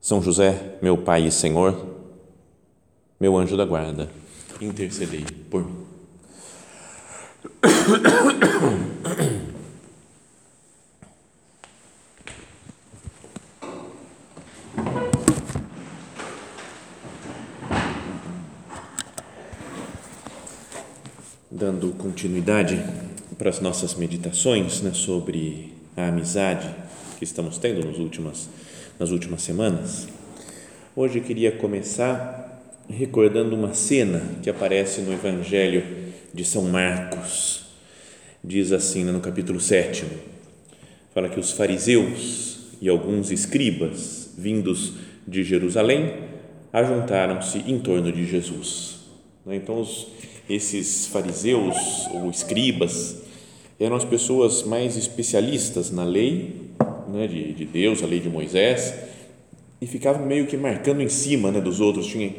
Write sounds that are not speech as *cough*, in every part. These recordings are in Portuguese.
São José, meu Pai e Senhor, meu anjo da guarda, intercedei por mim. Dando continuidade para as nossas meditações né, sobre a amizade que estamos tendo nos últimas, nas últimas semanas, hoje eu queria começar recordando uma cena que aparece no Evangelho de São Marcos. Diz assim no capítulo 7, fala que os fariseus e alguns escribas vindos de Jerusalém ajuntaram-se em torno de Jesus. Então, os, esses fariseus ou escribas eram as pessoas mais especialistas na lei né, de, de Deus, a lei de Moisés, e ficavam meio que marcando em cima né, dos outros, tinham,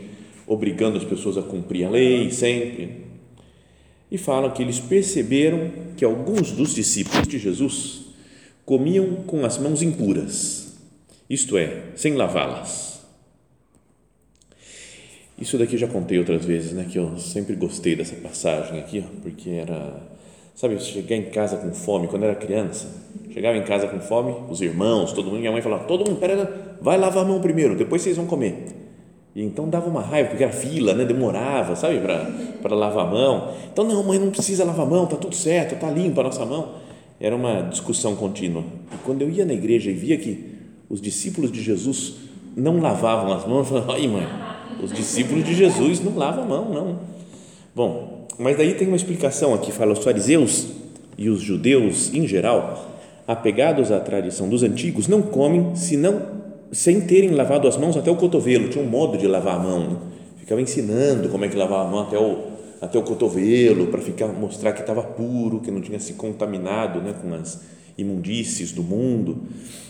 obrigando as pessoas a cumprir a lei sempre. E falam que eles perceberam que alguns dos discípulos de Jesus comiam com as mãos impuras, isto é, sem lavá-las. Isso daqui já contei outras vezes, né? Que eu sempre gostei dessa passagem aqui, porque era, sabe, chegar em casa com fome quando era criança Chegava em casa com fome, os irmãos, todo mundo, minha mãe falava: todo mundo, pera, vai lavar a mão primeiro, depois vocês vão comer. E então dava uma raiva, porque era fila, né? demorava, sabe, para lavar a mão. Então, não, mãe, não precisa lavar a mão, tá tudo certo, tá limpa a nossa mão. Era uma discussão contínua. E quando eu ia na igreja e via que os discípulos de Jesus não lavavam as mãos, eu falava: ai, mãe, os discípulos de Jesus não lavam a mão, não. Bom, mas daí tem uma explicação aqui, fala: os fariseus e os judeus em geral apegados à tradição dos antigos, não comem senão sem terem lavado as mãos até o cotovelo. Tinha um modo de lavar a mão. Né? Ficava ensinando como é que lavava a mão até o, até o cotovelo, para ficar mostrar que estava puro, que não tinha se contaminado né, com as imundícies do mundo.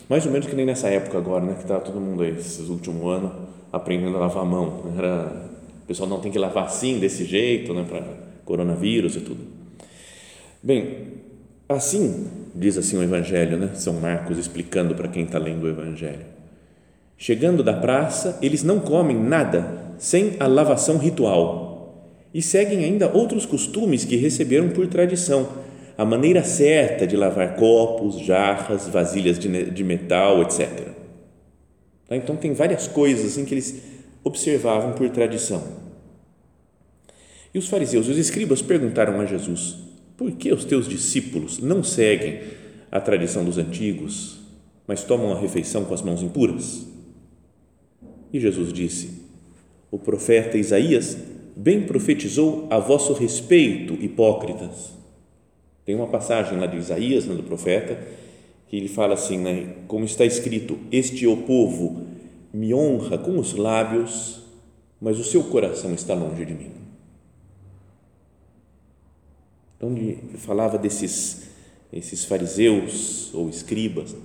Mais ou menos que nem nessa época agora, né, que estava todo mundo aí, esses últimos anos, aprendendo a lavar a mão. Era, o pessoal não tem que lavar assim, desse jeito, né, para coronavírus e tudo. Bem, assim diz assim o Evangelho, né? São Marcos explicando para quem está lendo o Evangelho. Chegando da praça, eles não comem nada sem a lavação ritual e seguem ainda outros costumes que receberam por tradição, a maneira certa de lavar copos, jarras, vasilhas de, de metal, etc. Tá? Então, tem várias coisas assim que eles observavam por tradição. E os fariseus e os escribas perguntaram a Jesus: por que os teus discípulos não seguem a tradição dos antigos, mas tomam a refeição com as mãos impuras? E Jesus disse: O profeta Isaías bem profetizou a vosso respeito, hipócritas. Tem uma passagem lá de Isaías, né, do profeta, que ele fala assim, né, como está escrito: Este o povo me honra com os lábios, mas o seu coração está longe de mim onde falava desses esses fariseus ou escribas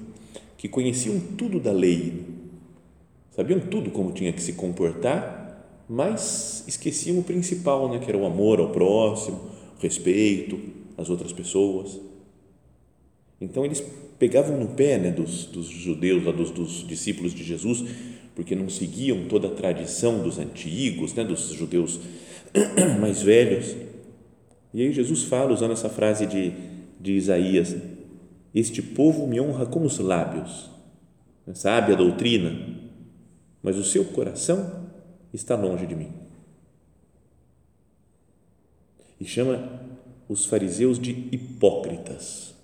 que conheciam tudo da lei, sabiam tudo como tinha que se comportar, mas esqueciam o principal, né, que era o amor ao próximo, o respeito às outras pessoas. Então eles pegavam no pé né, dos, dos judeus, dos, dos discípulos de Jesus, porque não seguiam toda a tradição dos antigos, né, dos judeus *clears throat* mais velhos e aí Jesus fala, usando essa frase de, de Isaías: Este povo me honra com os lábios, sabe a doutrina, mas o seu coração está longe de mim. E chama os fariseus de hipócritas.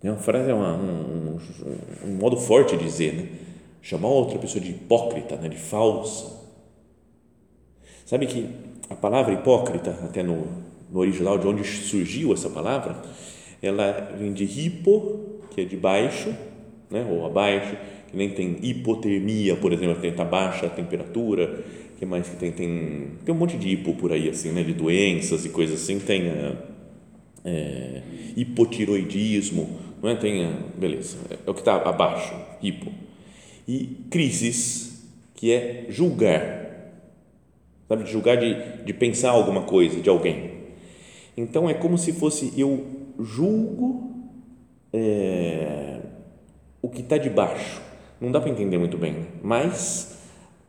É uma frase, é um, um, um, modo forte de dizer, né? Chamar outra pessoa de hipócrita, né? de falsa. Sabe que a palavra hipócrita, até no, no original de onde surgiu essa palavra, ela vem de hipo, que é de baixo, né? ou abaixo, que nem tem hipotermia, por exemplo, tem tá baixa a temperatura, que mais que tem? Tem, tem um monte de hipo por aí, assim, né? de doenças e coisas assim, tem é, é, hipotiroidismo, não é? Tem, é, beleza, é o que está abaixo, hipo. E crises, que é julgar, sabe, de julgar, de, de pensar alguma coisa de alguém. Então, é como se fosse, eu julgo é, o que está de baixo. Não dá para entender muito bem, mas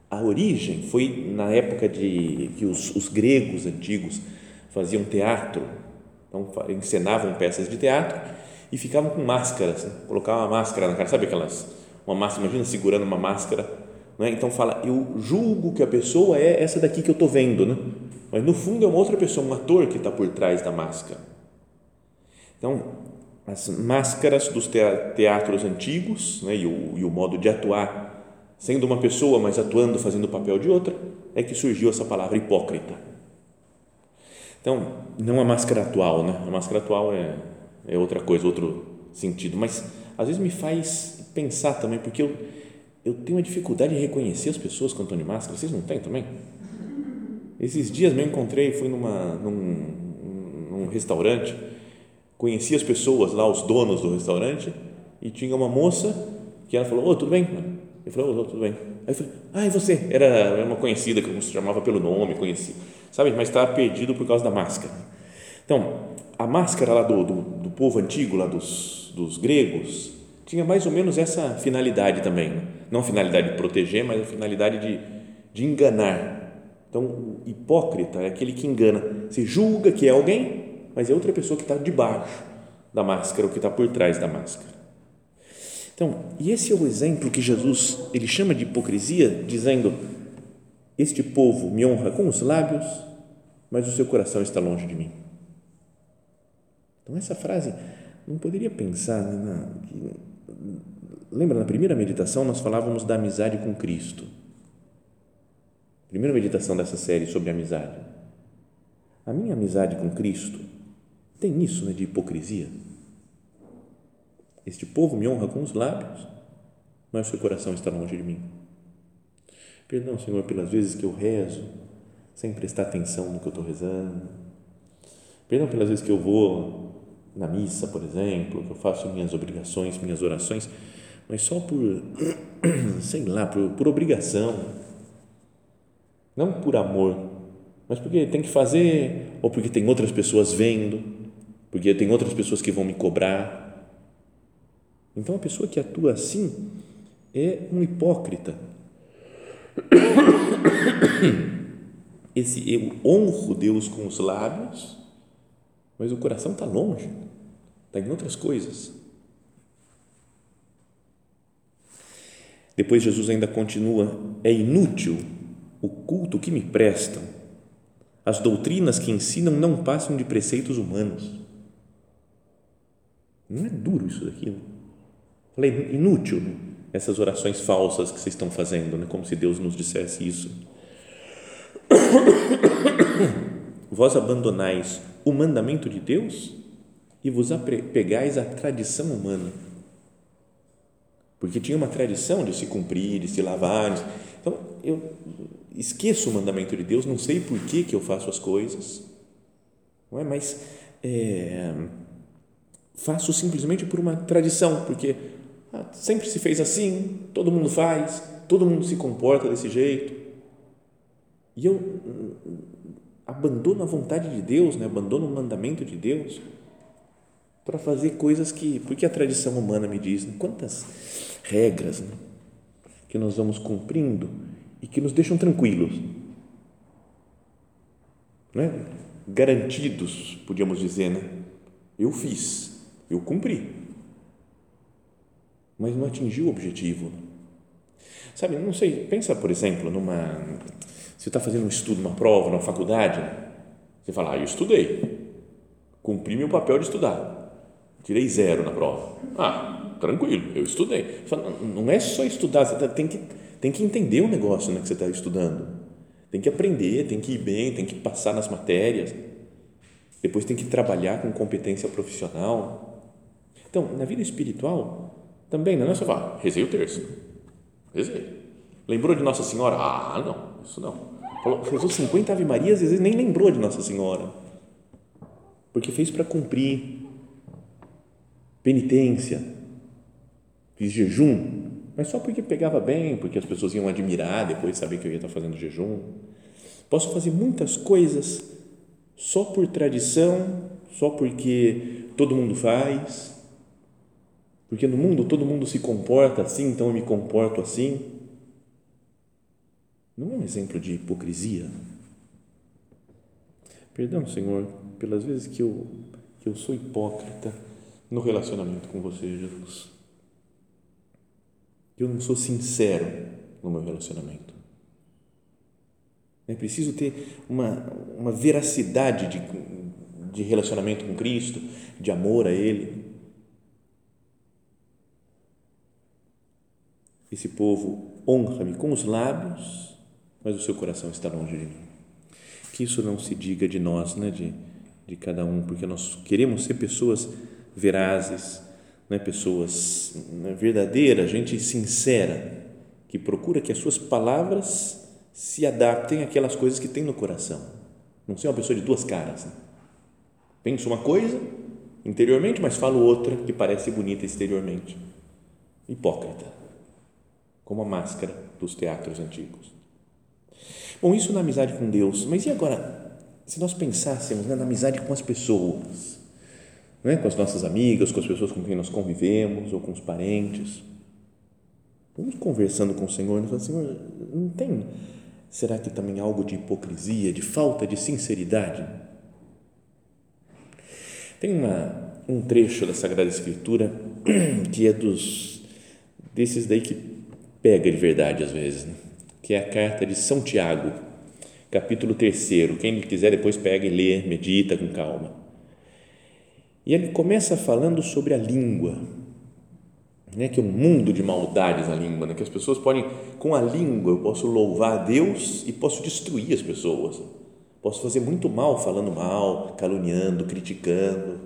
a origem foi na época de que os, os gregos antigos faziam teatro, então encenavam peças de teatro e ficavam com máscaras, né? colocavam uma máscara na cara, sabe aquelas, uma máscara, imagina segurando uma máscara, né? então fala, eu julgo que a pessoa é essa daqui que eu estou vendo, né? mas no fundo é uma outra pessoa, um ator que está por trás da máscara. Então, as máscaras dos teatros antigos né? e, o, e o modo de atuar sendo uma pessoa, mas atuando, fazendo o papel de outra, é que surgiu essa palavra hipócrita. Então, não a máscara atual, né? A máscara atual é, é outra coisa, outro sentido, mas às vezes me faz pensar também, porque eu, eu tenho uma dificuldade de reconhecer as pessoas quando estão de máscara. Vocês não têm também? Esses dias me encontrei, fui numa, num, num restaurante, conheci as pessoas lá, os donos do restaurante, e tinha uma moça que ela falou: Ô, oh, tudo bem? Ele falou, oh, tudo bem. Aí eu falei, ah, e você? Era uma conhecida que eu chamava pelo nome, conheci, sabe? Mas estava perdido por causa da máscara. Então, a máscara lá do, do, do povo antigo, lá dos, dos gregos, tinha mais ou menos essa finalidade também. Né? Não finalidade de proteger, mas a finalidade de, de enganar. Então, o hipócrita é aquele que engana. Se julga que é alguém, mas é outra pessoa que está debaixo da máscara, ou que está por trás da máscara. Então, e esse é o exemplo que Jesus ele chama de hipocrisia, dizendo: Este povo me honra com os lábios, mas o seu coração está longe de mim. Então, essa frase não poderia pensar né, na, lembra na primeira meditação nós falávamos da amizade com Cristo. Primeira meditação dessa série sobre amizade. A minha amizade com Cristo tem isso né, de hipocrisia. Este povo me honra com os lábios, mas o seu coração está longe de mim. Perdão, Senhor, pelas vezes que eu rezo sem prestar atenção no que eu estou rezando. Perdão pelas vezes que eu vou na missa, por exemplo, que eu faço minhas obrigações, minhas orações, mas só por, *clears throat* sei lá, por, por obrigação. Não por amor, mas porque tem que fazer, ou porque tem outras pessoas vendo, porque tem outras pessoas que vão me cobrar então, a pessoa que atua assim é um hipócrita. *coughs* Esse eu honro Deus com os lábios, mas o coração está longe, está em outras coisas. Depois Jesus ainda continua: é inútil o culto que me prestam. As doutrinas que ensinam não passam de preceitos humanos. Não é duro isso daqui? Não? Falei, inútil né? essas orações falsas que vocês estão fazendo, né? como se Deus nos dissesse isso. *coughs* Vós abandonais o mandamento de Deus e vos apegais à tradição humana. Porque tinha uma tradição de se cumprir, de se lavar. Então, eu esqueço o mandamento de Deus, não sei por que, que eu faço as coisas, não é? mas é, faço simplesmente por uma tradição, porque ah, sempre se fez assim, todo mundo faz, todo mundo se comporta desse jeito. E eu hum, abandono a vontade de Deus, né? abandono o mandamento de Deus para fazer coisas que, porque a tradição humana me diz, né? quantas regras né? que nós vamos cumprindo e que nos deixam tranquilos, né? garantidos, podíamos dizer, né? Eu fiz, eu cumpri mas não atingiu o objetivo. Sabe, não sei, pensa, por exemplo, numa. Você está fazendo um estudo, uma prova, uma faculdade, você fala, ah, eu estudei, cumpri meu papel de estudar, tirei zero na prova. Ah, tranquilo, eu estudei. Não é só estudar, você tá, tem, que, tem que entender o negócio né, que você está estudando. Tem que aprender, tem que ir bem, tem que passar nas matérias. Depois tem que trabalhar com competência profissional. Então, na vida espiritual, Também não é só falar, rezei o terço. Rezei. Lembrou de Nossa Senhora? Ah, não, isso não. Falou, rezou 50 Ave Marias e às vezes nem lembrou de Nossa Senhora. Porque fez para cumprir penitência, fiz jejum, mas só porque pegava bem, porque as pessoas iam admirar depois saber que eu ia estar fazendo jejum. Posso fazer muitas coisas só por tradição, só porque todo mundo faz, porque no mundo todo mundo se comporta assim, então eu me comporto assim. Não é um exemplo de hipocrisia? Perdão, Senhor, pelas vezes que eu, que eu sou hipócrita no relacionamento com você, Jesus. Eu não sou sincero no meu relacionamento. É preciso ter uma, uma veracidade de, de relacionamento com Cristo, de amor a Ele. Esse povo honra-me com os lábios, mas o seu coração está longe de mim. Que isso não se diga de nós, né, de, de cada um, porque nós queremos ser pessoas verazes, né, pessoas né, verdadeiras, gente sincera, que procura que as suas palavras se adaptem àquelas coisas que tem no coração. Não ser uma pessoa de duas caras. Né? Penso uma coisa interiormente, mas falo outra que parece bonita exteriormente. Hipócrita, como a máscara dos teatros antigos. Bom, isso na amizade com Deus, mas e agora, se nós pensássemos né, na amizade com as pessoas, né, com as nossas amigas, com as pessoas com quem nós convivemos ou com os parentes? Vamos conversando com o Senhor, e Senhor, não tem, será que também algo de hipocrisia, de falta de sinceridade? Tem uma, um trecho da Sagrada Escritura *clears throat* que é dos, desses daí que pega de verdade às vezes, né? que é a carta de São Tiago, capítulo 3. Quem quiser depois pega e lê, medita com calma. E ele começa falando sobre a língua, né, que é um mundo de maldades a língua, né, que as pessoas podem, com a língua, eu posso louvar a Deus e posso destruir as pessoas. Posso fazer muito mal falando mal, caluniando, criticando,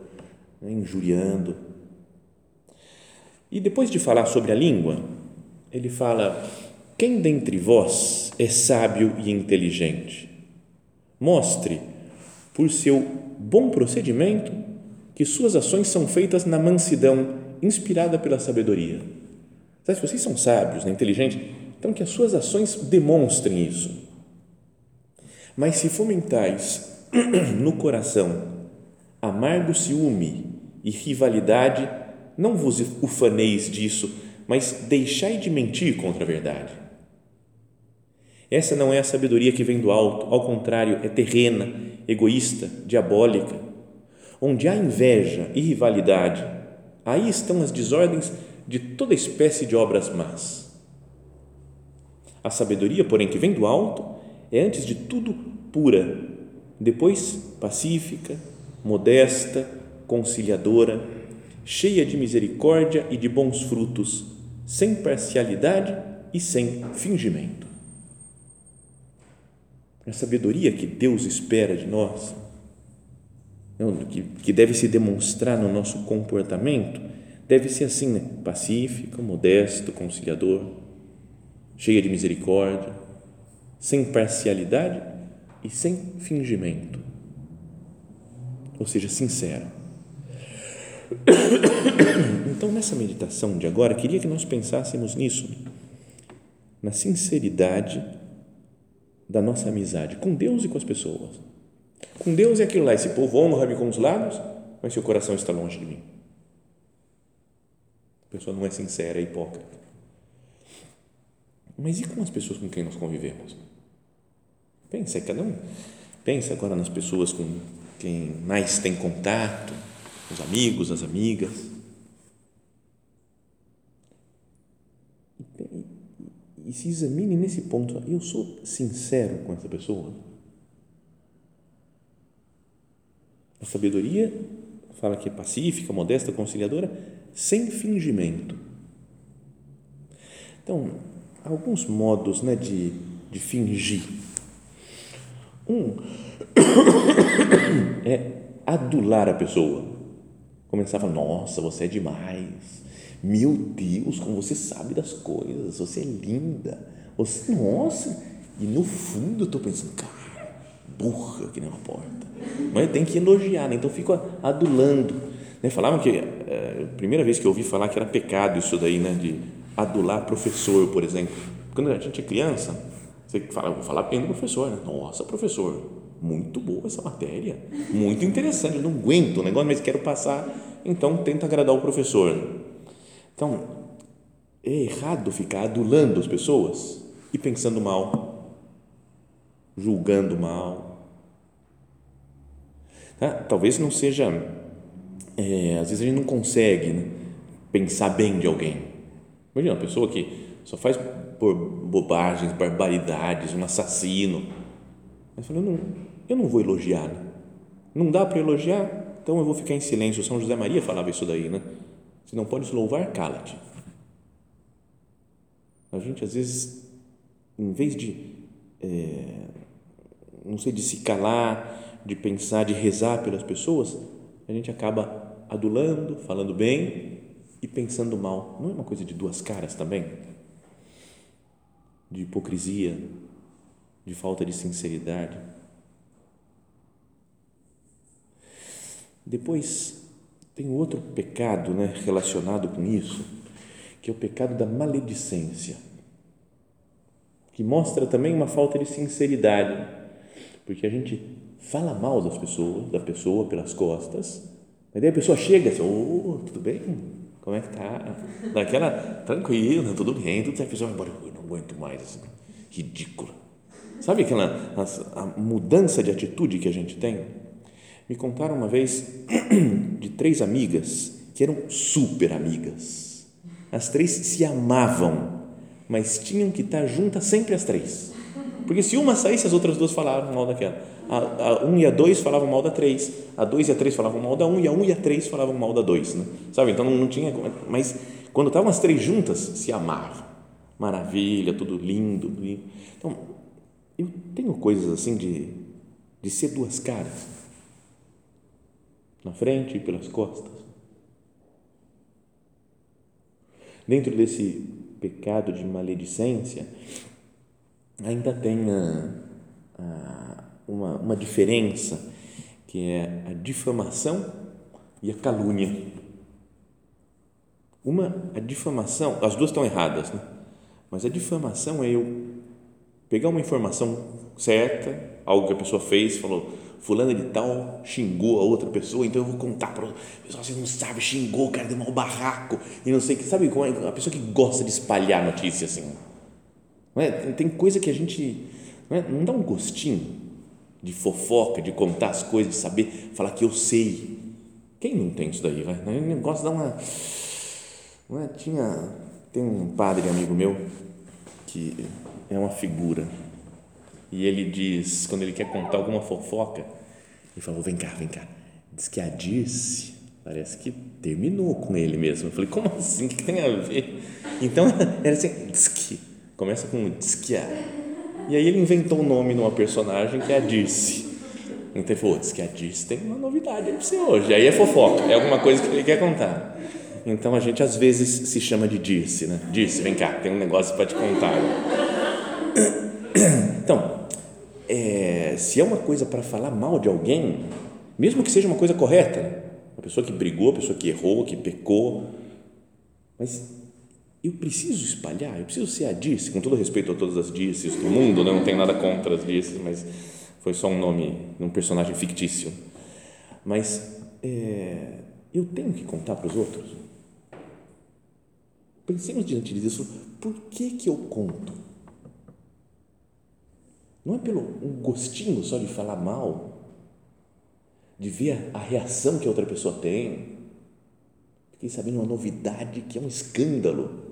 né, injuriando. E depois de falar sobre a língua, ele fala: quem dentre vós é sábio e inteligente? Mostre, por seu bom procedimento, que suas ações são feitas na mansidão, inspirada pela sabedoria. Sabe, vocês são sábios, né, inteligentes, então que as suas ações demonstrem isso. Mas se fomentais *clears throat* no coração amargo ciúme e rivalidade, não vos ufaneis disso, mas deixai de mentir contra a verdade. Essa não é a sabedoria que vem do alto, ao contrário, é terrena, egoísta, diabólica. Onde há inveja e rivalidade, aí estão as desordens de toda espécie de obras más. A sabedoria, porém, que vem do alto, é antes de tudo pura, depois pacífica, modesta, conciliadora, cheia de misericórdia e de bons frutos, sem parcialidade e sem fingimento a sabedoria que Deus espera de nós, que deve se demonstrar no nosso comportamento, deve ser assim, né? pacífico, modesto, conciliador, cheia de misericórdia, sem parcialidade e sem fingimento, ou seja, sincero. *coughs* Então, nessa meditação de agora, queria que nós pensássemos nisso, na sinceridade da nossa amizade com Deus e com as pessoas. Com Deus é aquilo lá, esse povo honra-me com os lábios, mas seu coração está longe de mim. A pessoa não é sincera, é hipócrita. Mas e com as pessoas com quem nós convivemos? Pensa, cada um. Pensa agora nas pessoas com quem mais tem contato, os amigos, as amigas e se examine nesse ponto. Eu sou sincero com essa pessoa? A sabedoria fala que é pacífica, modesta, conciliadora, sem fingimento. Então, alguns modos né, de, de fingir. Um *coughs* é adular a pessoa. Começar a falar, nossa, você é demais, meu Deus, como você sabe das coisas, você é linda, você, nossa, e no fundo eu estou pensando, cara, burra que nem uma porta, mas tem que elogiar, né? então fico adulando, né? falavam que, é, a primeira vez que eu ouvi falar que era pecado isso daí, né, de adular professor, por exemplo, quando a gente é criança, você fala, vou falar bem do professor, né? nossa professor, muito boa essa matéria, muito interessante, eu não aguento o negócio, mas quero passar, então tenta agradar o professor. Então, é errado ficar adulando as pessoas e pensando mal, julgando mal. Tá? Talvez não seja, é, às vezes a gente não consegue né, pensar bem de alguém. Imagina uma pessoa que só faz por bobagens, barbaridades, um assassino. Mas falou, não, eu não vou elogiar. Né? Não dá para elogiar, então eu vou ficar em silêncio. São José Maria falava isso daí, né? Se não podes louvar, cala-te. A gente, às vezes, em vez de, é, não sei, de se calar, de pensar, de rezar pelas pessoas, a gente acaba adulando, falando bem e pensando mal. Não é uma coisa de duas caras também? De hipocrisia, de falta de sinceridade. Depois, tem outro pecado né, relacionado com isso, que é o pecado da maledicência, que mostra também uma falta de sinceridade, porque a gente fala mal das pessoas, da pessoa pelas costas, mas daí a pessoa chega assim, oh, tudo bem? Como é que tá? Daquela, tranquilo, tudo bem, tudo certo. A pessoa vai embora, eu não aguento mais, assim, ridícula. Sabe aquela a, a mudança de atitude que a gente tem? Me contaram uma vez *clears throat* de três amigas que eram super amigas. As três se amavam, mas tinham que estar juntas sempre as três. Porque se uma saísse, as outras duas falavam mal daquela. A, a um e a dois falavam mal da três, a dois e a três falavam mal da um, e a um e a três falavam mal da dois. Né? Sabe? Então não, não tinha. Mas quando estavam as três juntas, se amavam. Maravilha, tudo lindo. lindo. Então, eu tenho coisas assim de, de ser duas caras na frente e pelas costas. Dentro desse pecado de maledicência, ainda tem a, a, uma, uma diferença que é a difamação e a calúnia. Uma, a difamação, as duas estão erradas, né? mas a difamação é eu pegar uma informação certa, algo que a pessoa fez, falou, fulana de tal xingou a outra pessoa, então eu vou contar para o pessoal, você não sabe, xingou, cara deu mal barraco, e não sei, sabe como é a pessoa que gosta de espalhar notícia assim, não é? tem coisa que a gente, não, é? não dá um gostinho de fofoca, de contar as coisas, de saber, falar que eu sei, quem não tem isso daí, vai? O negócio dá uma, não é? tinha, tem um padre amigo meu, que é uma figura, e ele diz, quando ele quer contar alguma fofoca, ele falou: vem cá, vem cá. Diz que a Dirce parece que terminou com ele mesmo. Eu falei: como assim? O que tem a ver? Então, *laughs* era assim: diz que. Começa com diz que a. E aí ele inventou o um nome numa personagem que é a Dirce. Então ele falou: diz Dirce tem uma novidade para você hoje. Aí é fofoca, é alguma coisa que ele quer contar. Então a gente às vezes se chama de Dirce, né? Dirce, vem cá, tem um negócio para te contar. Então, é, se é uma coisa para falar mal de alguém, mesmo que seja uma coisa correta, uma pessoa que brigou, uma pessoa que errou, que pecou, mas eu preciso espalhar, eu preciso ser a Dirce, com todo respeito a todas as Dirces do mundo, né? não tem nada contra as Dirces, mas foi só um nome, um personagem fictício. Mas é, eu tenho que contar para os outros. Pensemos diante disso, por que que eu conto? Não é pelo um gostinho só de falar mal, de ver a reação que a outra pessoa tem. Fiquei sabendo uma novidade que é um escândalo.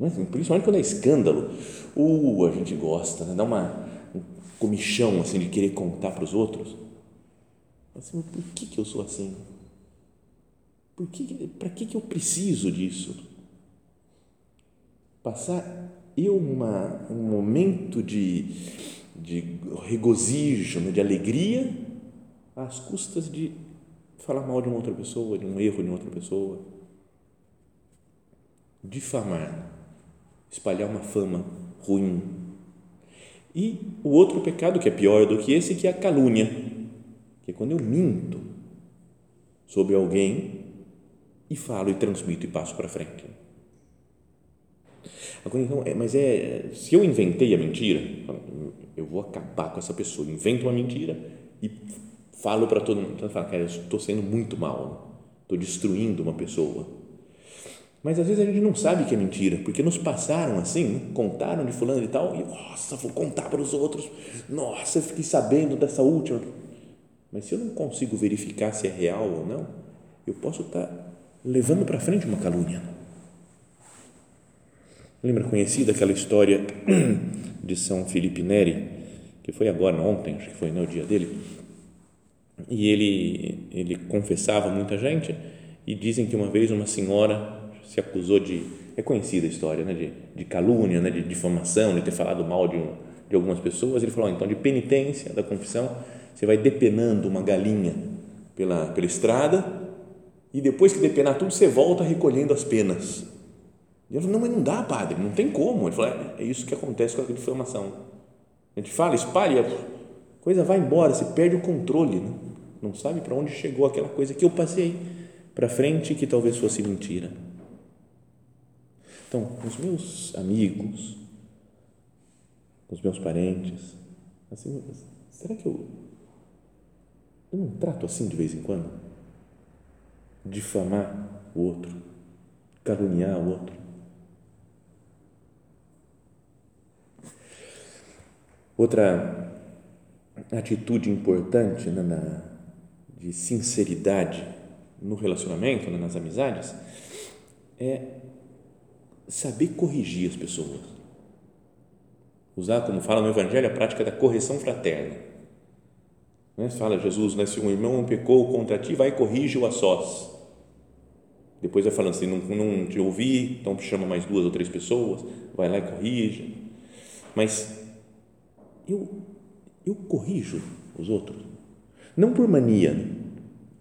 Não é? Principalmente quando é escândalo, uh, a gente gosta, né? dá uma, um comichão assim, de querer contar para os outros. Assim, por que, que eu sou assim? Por que, para que, que eu preciso disso? Passar eu uma, um momento de, de regozijo, né, de alegria, às custas de falar mal de uma outra pessoa, de um erro de uma outra pessoa. difamar, espalhar uma fama ruim. E o outro pecado que é pior do que esse, que é a calúnia, que é quando eu minto sobre alguém e falo e transmito e passo para frente. Agora, então, é, mas é, se eu inventei a mentira, eu vou acabar com essa pessoa, invento uma mentira e falo para todo mundo, então, falo, cara, eu estou sendo muito mal, estou destruindo uma pessoa. Mas às vezes a gente não sabe que é mentira, porque nos passaram assim, né? contaram de fulano e tal, e nossa, vou contar para os outros, nossa, eu fiquei sabendo dessa última. Mas se eu não consigo verificar se é real ou não, eu posso estar tá levando para frente uma calúnia. Lembra conhecida aquela história *clears throat* de São Felipe Neri, que foi agora, ontem, acho que foi no dia dele, e ele, ele confessava muita gente, e dizem que uma vez uma senhora se acusou de, é conhecida a história, né, de, de calúnia, né, de difamação, de ter falado mal de, um, de algumas pessoas, ele falou, então, de penitência da confissão, você vai depenando uma galinha pela, pela estrada, e depois que depenar tudo, você volta recolhendo as penas e eu falei, não, mas não dá, padre, não tem como. Ele falou, é, é isso que acontece com a difamação. A gente fala, espalha, a coisa vai embora, você perde o controle, né? não sabe para onde chegou aquela coisa que eu passei para frente que talvez fosse mentira. Então, os meus amigos, os meus parentes, assim, será que eu, eu não trato assim de vez em quando? Difamar o outro, caluniar o outro. Outra atitude importante né, na, de sinceridade no relacionamento, né, nas amizades, é saber corrigir as pessoas. Usar, como fala no Evangelho, a prática da correção fraterna. Né? Fala Jesus, né, se um irmão pecou contra ti, vai e corrige-o a sós. Depois vai falando assim, não, não te ouvi, então chama mais duas ou três pessoas, vai lá e corrige. Mas eu, eu corrijo os outros. Não por mania.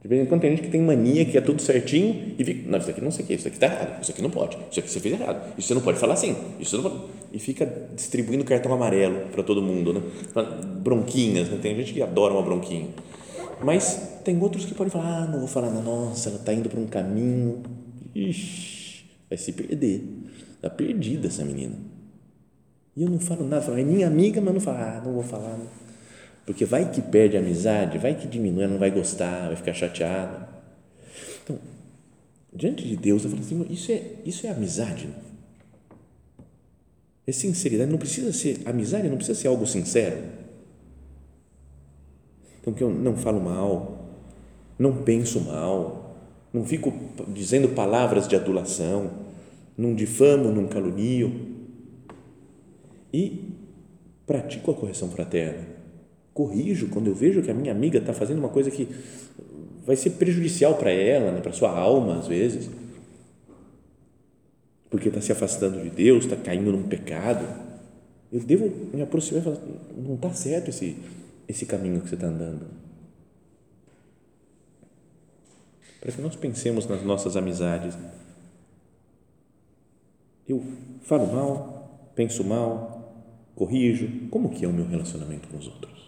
De vez em quando tem gente que tem mania que é tudo certinho e fica, não, isso aqui não sei o que, isso aqui está errado, isso aqui não pode, isso aqui você fez errado, isso você não pode falar assim, isso não pode. E fica distribuindo cartão amarelo para todo mundo, né? Bronquinhas, né? tem gente que adora uma bronquinha. Mas tem outros que podem falar, ah, não vou falar, nossa, ela está indo para um caminho, ixi, vai se perder, está perdida essa menina e eu não falo nada, falo, é minha amiga, mas não falo, ah, não vou falar. Porque vai que perde a amizade, vai que diminui, ela não vai gostar, vai ficar chateada. Então, diante de Deus, eu falo assim, isso é, isso é amizade. É sinceridade, não precisa ser, amizade não precisa ser algo sincero. Então, que eu não falo mal, não penso mal, não fico dizendo palavras de adulação, não difamo, não calunio, e pratico a correção fraterna. Corrijo quando eu vejo que a minha amiga está fazendo uma coisa que vai ser prejudicial para ela, né, para sua alma às vezes, porque está se afastando de Deus, está caindo num pecado. Eu devo me aproximar e falar: não está certo esse, esse caminho que você está andando. Para que nós pensemos nas nossas amizades. Eu falo mal, penso mal, corrijo, como que é o meu relacionamento com os outros?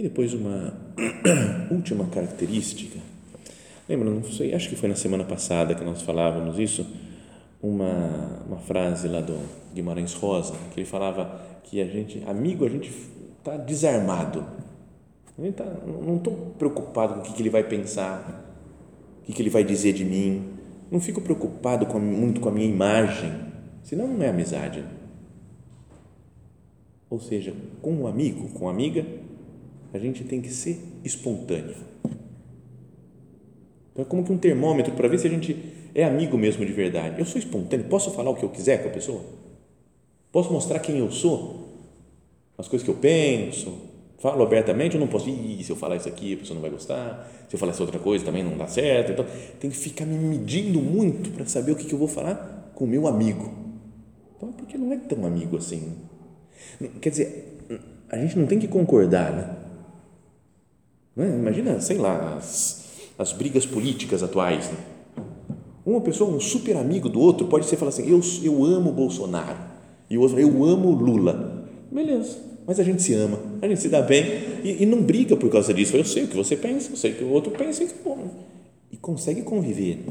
E depois uma *clears throat* última característica, lembra, não sei, acho que foi na semana passada que nós falávamos isso, uma, uma frase lá do Guimarães Rosa, que ele falava que a gente, amigo, a gente está desarmado, tá, não estou preocupado com o que, que ele vai pensar, o que, que ele vai dizer de mim, não fico preocupado com, muito com a minha imagem, Senão não é amizade. Ou seja, com um amigo, com uma amiga, a gente tem que ser espontâneo. Então é como que um termômetro para ver se a gente é amigo mesmo de verdade. Eu sou espontâneo, posso falar o que eu quiser com a pessoa? Posso mostrar quem eu sou? As coisas que eu penso, falo abertamente, eu não posso, Ih, se eu falar isso aqui, a pessoa não vai gostar, se eu falar essa outra coisa também não dá certo. Então, tem que ficar me medindo muito para saber o que, que eu vou falar com o meu amigo. Então, porque não é tão amigo assim. Quer dizer, a gente não tem que concordar, né? É? Imagina, sei lá, as, as brigas políticas atuais. Né? Uma pessoa, um super amigo do outro, pode ser falar assim: eu, eu amo Bolsonaro. E o outro, eu amo Lula. Beleza, mas a gente se ama, a gente se dá bem e, e não briga por causa disso. Eu sei o que você pensa, eu sei o que o outro pensa e, bom, e consegue conviver.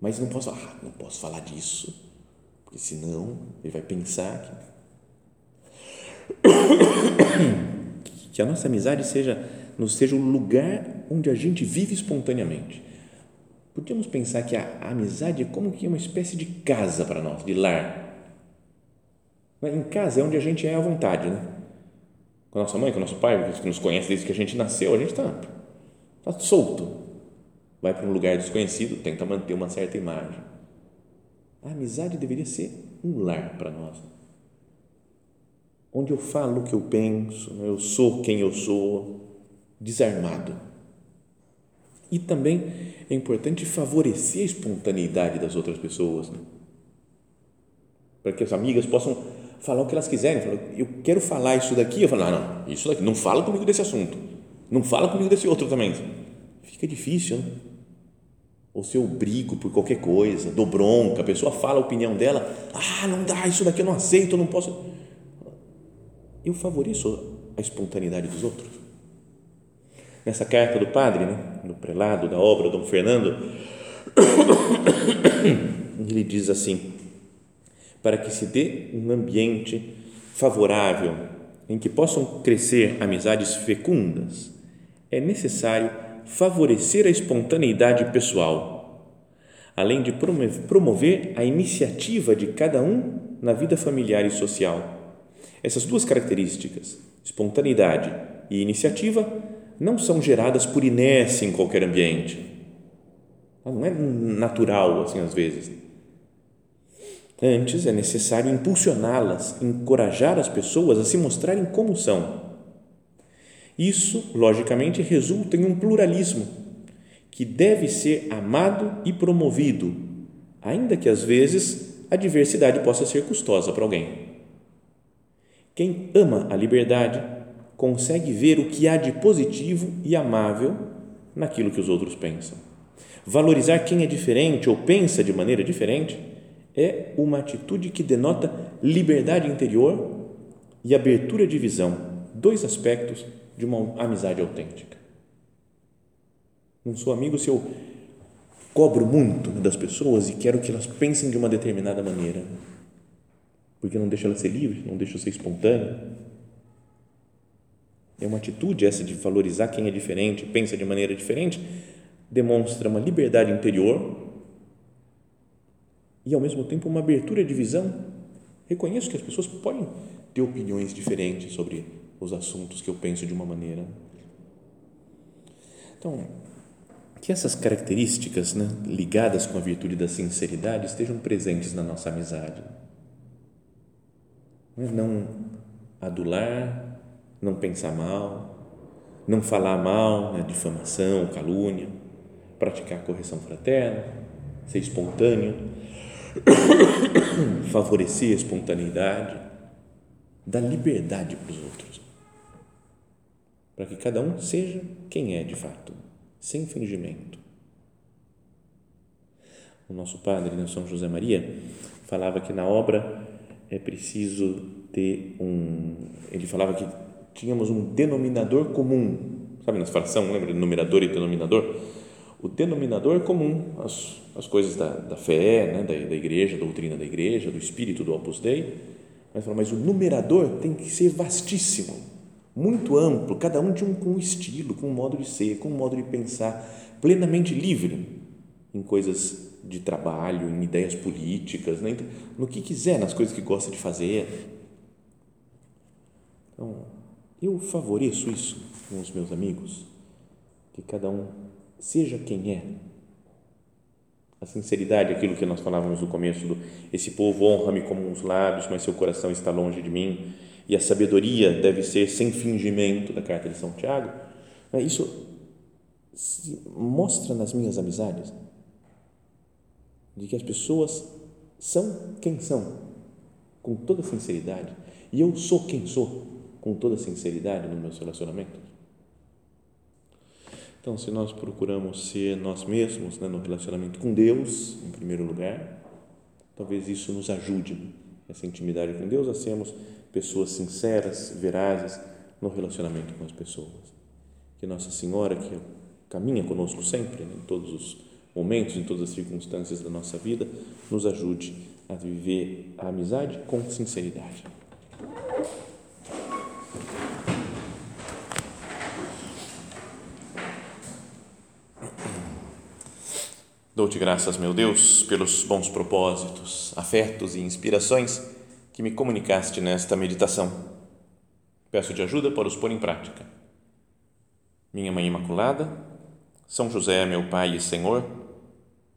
Mas não posso, ah, não posso falar disso, porque senão ele vai pensar que, *coughs* *coughs* que a nossa amizade seja, nos seja o lugar onde a gente vive espontaneamente Podíamos pensar que a, a amizade é como que uma espécie de casa para nós, de lar. Em casa é onde a gente é à vontade, né? Com a nossa mãe, com o nosso pai, que nos conhece desde que a gente nasceu, a gente está tá solto. Vai para um lugar desconhecido, tenta manter uma certa imagem. A amizade deveria ser um lar para nós. Onde eu falo o que eu penso, né? eu sou quem eu sou, desarmado. E também é importante favorecer a espontaneidade das outras pessoas, né? para que as amigas possam falar o que elas quiserem. Eu quero falar isso daqui. Eu falo, não, não, isso daqui, não fala comigo desse assunto. Não fala comigo desse outro também. Fica difícil, né? Ou se eu brigo por qualquer coisa, dou bronca, a pessoa fala a opinião dela, ah, não dá, isso daqui eu não aceito, eu não posso. Eu favoreço a espontaneidade dos outros nessa carta do padre, né, do prelado da obra Dom Fernando, *coughs* ele diz assim: para que se dê um ambiente favorável em que possam crescer amizades fecundas, é necessário favorecer a espontaneidade pessoal, além de promover a iniciativa de cada um na vida familiar e social. Essas duas características, espontaneidade e iniciativa, não são geradas por inércia em qualquer ambiente. Não é natural, assim, às vezes. Antes, é necessário impulsioná-las, encorajar as pessoas a se mostrarem como são. Isso, logicamente, resulta em um pluralismo que deve ser amado e promovido, ainda que às vezes a diversidade possa ser custosa para alguém. Quem ama a liberdade consegue ver o que há de positivo e amável naquilo que os outros pensam. Valorizar quem é diferente ou pensa de maneira diferente é uma atitude que denota liberdade interior e abertura de visão, dois aspectos de uma amizade autêntica. Não sou amigo se eu cobro muito das pessoas e quero que elas pensem de uma determinada maneira, porque não deixo ela ser livre, não deixo ser espontânea é uma atitude essa de valorizar quem é diferente, pensa de maneira diferente, demonstra uma liberdade interior e, ao mesmo tempo, uma abertura de visão. Reconheço que as pessoas podem ter opiniões diferentes sobre os assuntos que eu penso de uma maneira. Então, que essas características né, ligadas com a virtude da sinceridade estejam presentes na nossa amizade. Não adular, não pensar mal, não falar mal, né, difamação, calúnia, praticar correção fraterna, ser espontâneo, *coughs* favorecer a espontaneidade, dar liberdade para os outros, para que cada um seja quem é de fato, sem fingimento. O nosso padre, né, São José Maria, falava que na obra é preciso ter um. Ele falava que tínhamos um denominador comum. Sabe nas fração, lembra numerador e denominador? O denominador comum, as, as coisas da, da fé, né, da, da igreja, da doutrina da igreja, do espírito do Opus Dei. Mas, mas o numerador tem que ser vastíssimo, muito amplo, cada um de um, com um estilo, com um modo de ser, com um modo de pensar, plenamente livre em coisas de trabalho, em ideias políticas, né? no que quiser, nas coisas que gosta de fazer. Então, eu favoreço isso com os meus amigos, que cada um seja quem é. A sinceridade, aquilo que nós falávamos no começo, do, esse povo honra-me como uns lábios, mas seu coração está longe de mim. E a sabedoria deve ser sem fingimento, da carta de São Tiago. É, isso mostra nas minhas amizades de que as pessoas são quem são, com toda sinceridade, e eu sou quem sou, com toda sinceridade nos meus relacionamentos? Então, se nós procuramos ser nós mesmos né, no relacionamento com Deus, em primeiro lugar, talvez isso nos ajude, né, essa intimidade com Deus, a sermos pessoas sinceras, verazes no relacionamento com as pessoas. Que Nossa Senhora, que caminha conosco sempre, né, em todos os momentos, em todas as circunstâncias da nossa vida, nos ajude a viver a amizade com sinceridade. Dou-te graças, meu Deus, pelos bons propósitos, afetos e inspirações que me comunicaste nesta meditação. Peço-te ajuda para os pôr em prática. Minha Mãe Imaculada, São José, meu Pai e Senhor,